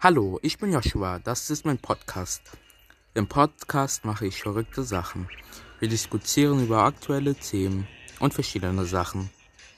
Hallo, ich bin Joshua, das ist mein Podcast. Im Podcast mache ich verrückte Sachen. Wir diskutieren über aktuelle Themen und verschiedene Sachen.